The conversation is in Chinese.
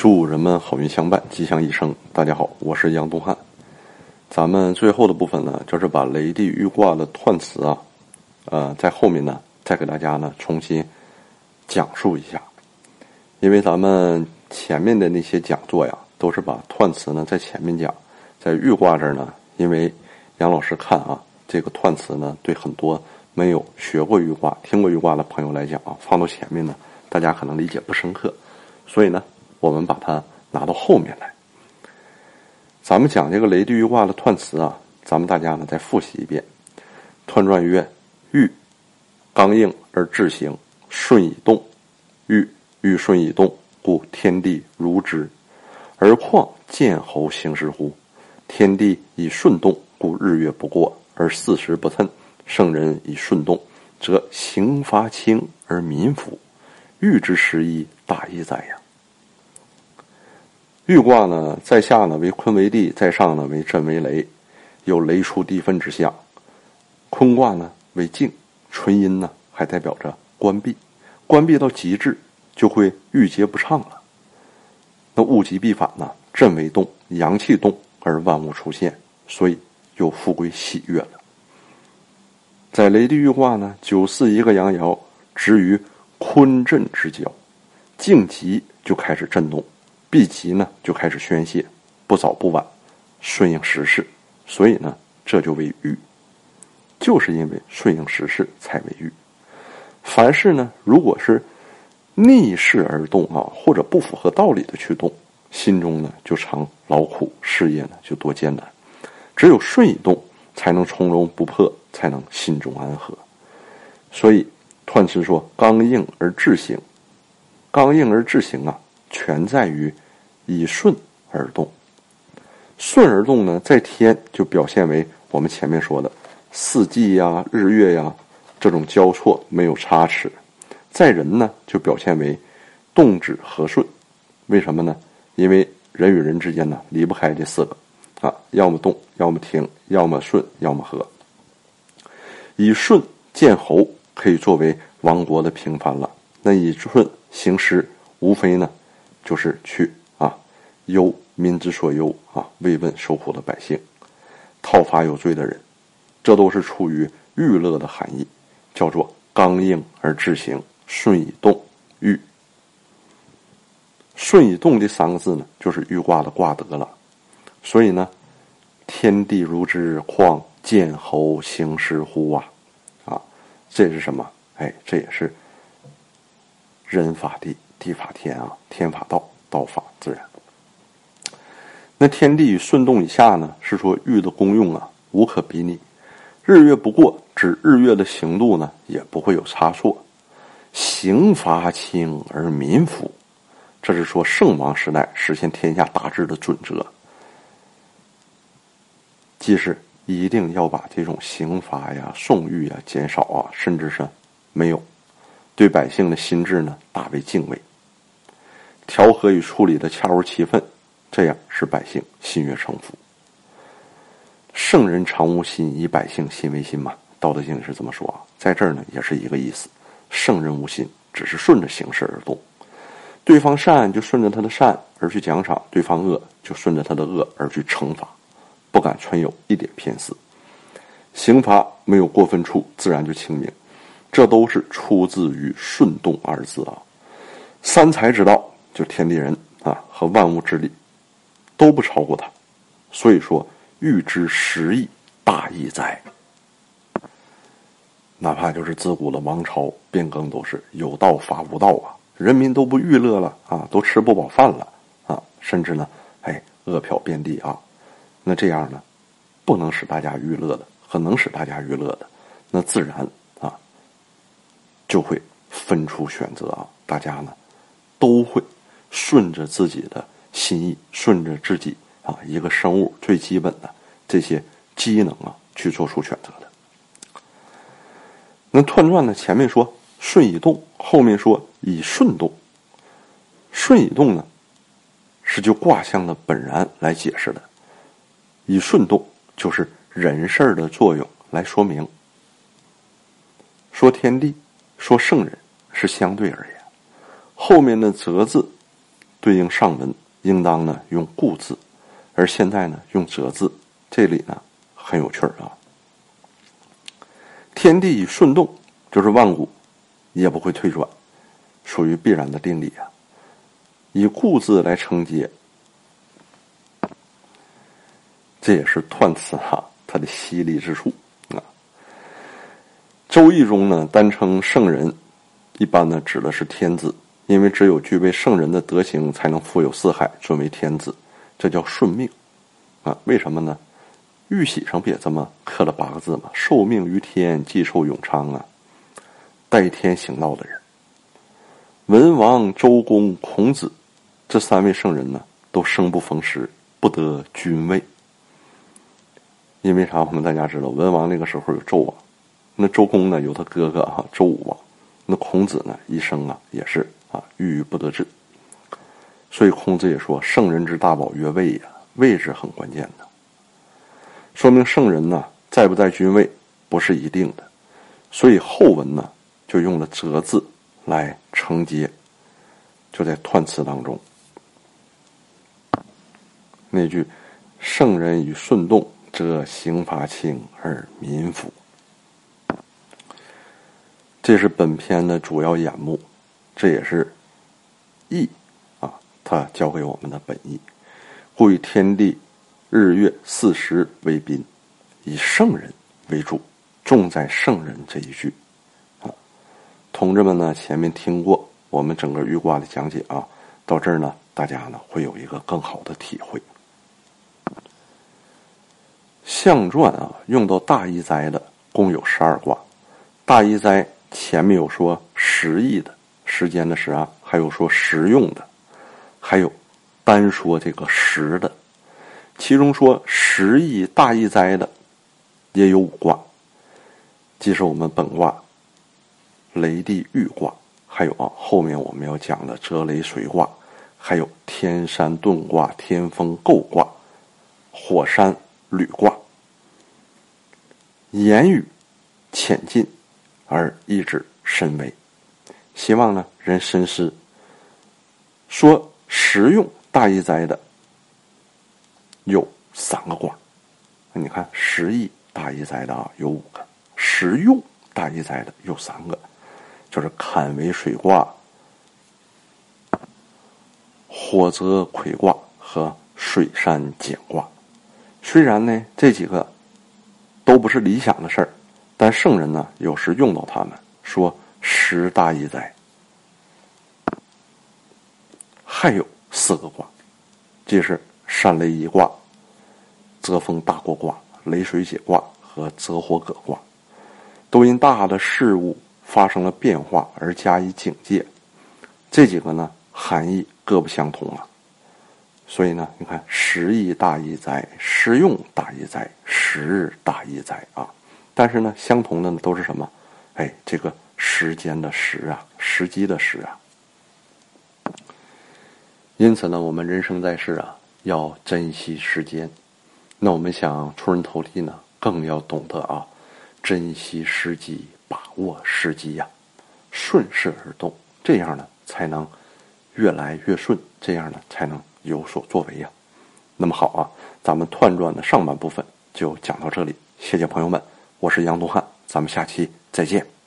祝人们好运相伴，吉祥一生。大家好，我是杨东汉。咱们最后的部分呢，就是把雷地预卦的彖辞啊，呃，在后面呢，再给大家呢重新讲述一下。因为咱们前面的那些讲座呀，都是把彖辞呢在前面讲，在预卦这儿呢，因为杨老师看啊，这个彖辞呢，对很多没有学过预卦、听过预卦的朋友来讲啊，放到前面呢，大家可能理解不深刻，所以呢。我们把它拿到后面来。咱们讲这个雷地预卦的彖辞啊，咱们大家呢再复习一遍。彖传曰：玉，刚硬而志行，顺以动。玉，玉顺以动，故天地如之。而况见侯行时乎？天地以顺动，故日月不过而四时不谶。圣人以顺动，则刑罚轻而民服。欲之时矣，大义在呀！玉卦呢，在下呢为坤为地，在上呢为震为雷，有雷出地分之象。坤卦呢为静，纯阴呢还代表着关闭，关闭到极致就会郁结不畅了。那物极必反呢，震为动，阳气动而万物出现，所以又富贵喜悦了。在雷地玉卦呢，九四一个阳爻，置于坤震之交，静极就开始震动。必急呢，就开始宣泄，不早不晚，顺应时势，所以呢，这就为欲，就是因为顺应时势才为欲。凡事呢，如果是逆势而动啊，或者不符合道理的去动，心中呢就常劳苦，事业呢就多艰难。只有顺以动，才能从容不迫，才能心中安和。所以，彖辞说：“刚硬而志行，刚硬而志行啊。”全在于以顺而动，顺而动呢，在天就表现为我们前面说的四季呀、日月呀这种交错没有差池；在人呢，就表现为动止和顺。为什么呢？因为人与人之间呢离不开这四个啊，要么动，要么停，要么顺，要么和。以顺见侯，可以作为亡国的平凡了。那以顺行师，无非呢。就是去啊，忧民之所忧啊，慰问受苦的百姓，讨伐有罪的人，这都是出于欲乐的含义，叫做刚硬而志行，顺以动欲。顺以动这三个字呢，就是欲卦的卦德了。所以呢，天地如之，况见侯行师乎啊？啊，这是什么？哎，这也是人法地。地法天啊，天法道，道法自然。那天地与顺动以下呢，是说玉的功用啊，无可比拟。日月不过，指日月的行度呢，也不会有差错。刑罚轻而民服，这是说圣王时代实现天下大治的准则。即是一定要把这种刑罚呀、送狱呀减少啊，甚至是没有，对百姓的心智呢，大为敬畏。调和与处理的恰如其分，这样使百姓心悦诚服。圣人常无心，以百姓心为心嘛。道德经里是这么说啊，在这儿呢也是一个意思。圣人无心，只是顺着形势而动。对方善就顺着他的善而去奖赏，对方恶就顺着他的恶而去惩罚，不敢存有一点偏私。刑罚没有过分处，自然就清明。这都是出自于“顺动”二字啊。三才之道。就天地人啊和万物之力，都不超过他，所以说欲知时义，大义在。哪怕就是自古的王朝变更，都是有道伐无道啊，人民都不娱乐了啊，都吃不饱饭了啊，甚至呢，哎，饿殍遍地啊，那这样呢，不能使大家娱乐的，和能使大家娱乐的，那自然啊，就会分出选择啊，大家呢，都会。顺着自己的心意，顺着自己啊，一个生物最基本的这些机能啊，去做出选择的。那彖传呢？前面说顺以动，后面说以顺动。顺以动呢，是就卦象的本然来解释的；以顺动就是人事儿的作用来说明。说天地，说圣人是相对而言，后面的则字。对应上文，应当呢用固字，而现在呢用折字，这里呢很有趣儿啊。天地顺动，就是万古也不会退转，属于必然的定理啊。以固字来承接，这也是断词哈它的犀利之处啊。《周易》中呢，单称圣人，一般呢指的是天子，因为只有具备圣人的德行，才能富有四海，尊为天子，这叫顺命啊。为什么呢？玉玺上不也这么刻了八个字吗？受命于天，既寿永昌啊！代天行道的人，文王、周公、孔子这三位圣人呢，都生不逢时，不得君位。因为啥？我们大家知道，文王那个时候有纣王，那周公呢有他哥哥哈周武王，那孔子呢一生啊也是啊郁郁不得志。所以孔子也说：“圣人之大宝曰位呀，位置很关键的。”说明圣人呢在不在君位不是一定的，所以后文呢就用了则字来承接，就在断词当中那句“圣人与顺动，则刑罚轻而民服”，这是本篇的主要眼目，这也是义啊，他教给我们的本意，故以天地。日月四时为宾，以圣人为主，重在圣人这一句。啊，同志们呢，前面听过我们整个玉卦的讲解啊，到这儿呢，大家呢会有一个更好的体会。象传啊，用到大义哉的共有十二卦，大义哉前面有说十义的时间的时啊，还有说实用的，还有单说这个时的。其中说十亿大义灾的，也有五卦，即是我们本卦雷地豫卦，还有啊后面我们要讲的泽雷水卦，还有天山遁卦、天风姤卦、火山履卦。言语浅近而意志深微，希望呢人深思。说实用大义灾的。有三个卦，你看十亿大义灾的啊，有五个；实用大义灾的有三个，就是坎为水卦、火泽魁卦和水山简卦。虽然呢这几个都不是理想的事儿，但圣人呢有时用到他们，说十大义灾。还有四个卦，即是山雷一卦。泽风大过卦、雷水解卦和泽火葛卦，都因大的事物发生了变化而加以警戒。这几个呢，含义各不相同啊。所以呢，你看，时义大义哉，时用大义哉，时日大义哉啊。但是呢，相同的呢都是什么？哎，这个时间的时啊，时机的时啊。因此呢，我们人生在世啊，要珍惜时间。那我们想出人头地呢，更要懂得啊，珍惜时机，把握时机呀，顺势而动，这样呢才能越来越顺，这样呢才能有所作为呀。那么好啊，咱们彖传的上半部分就讲到这里，谢谢朋友们，我是杨东汉，咱们下期再见。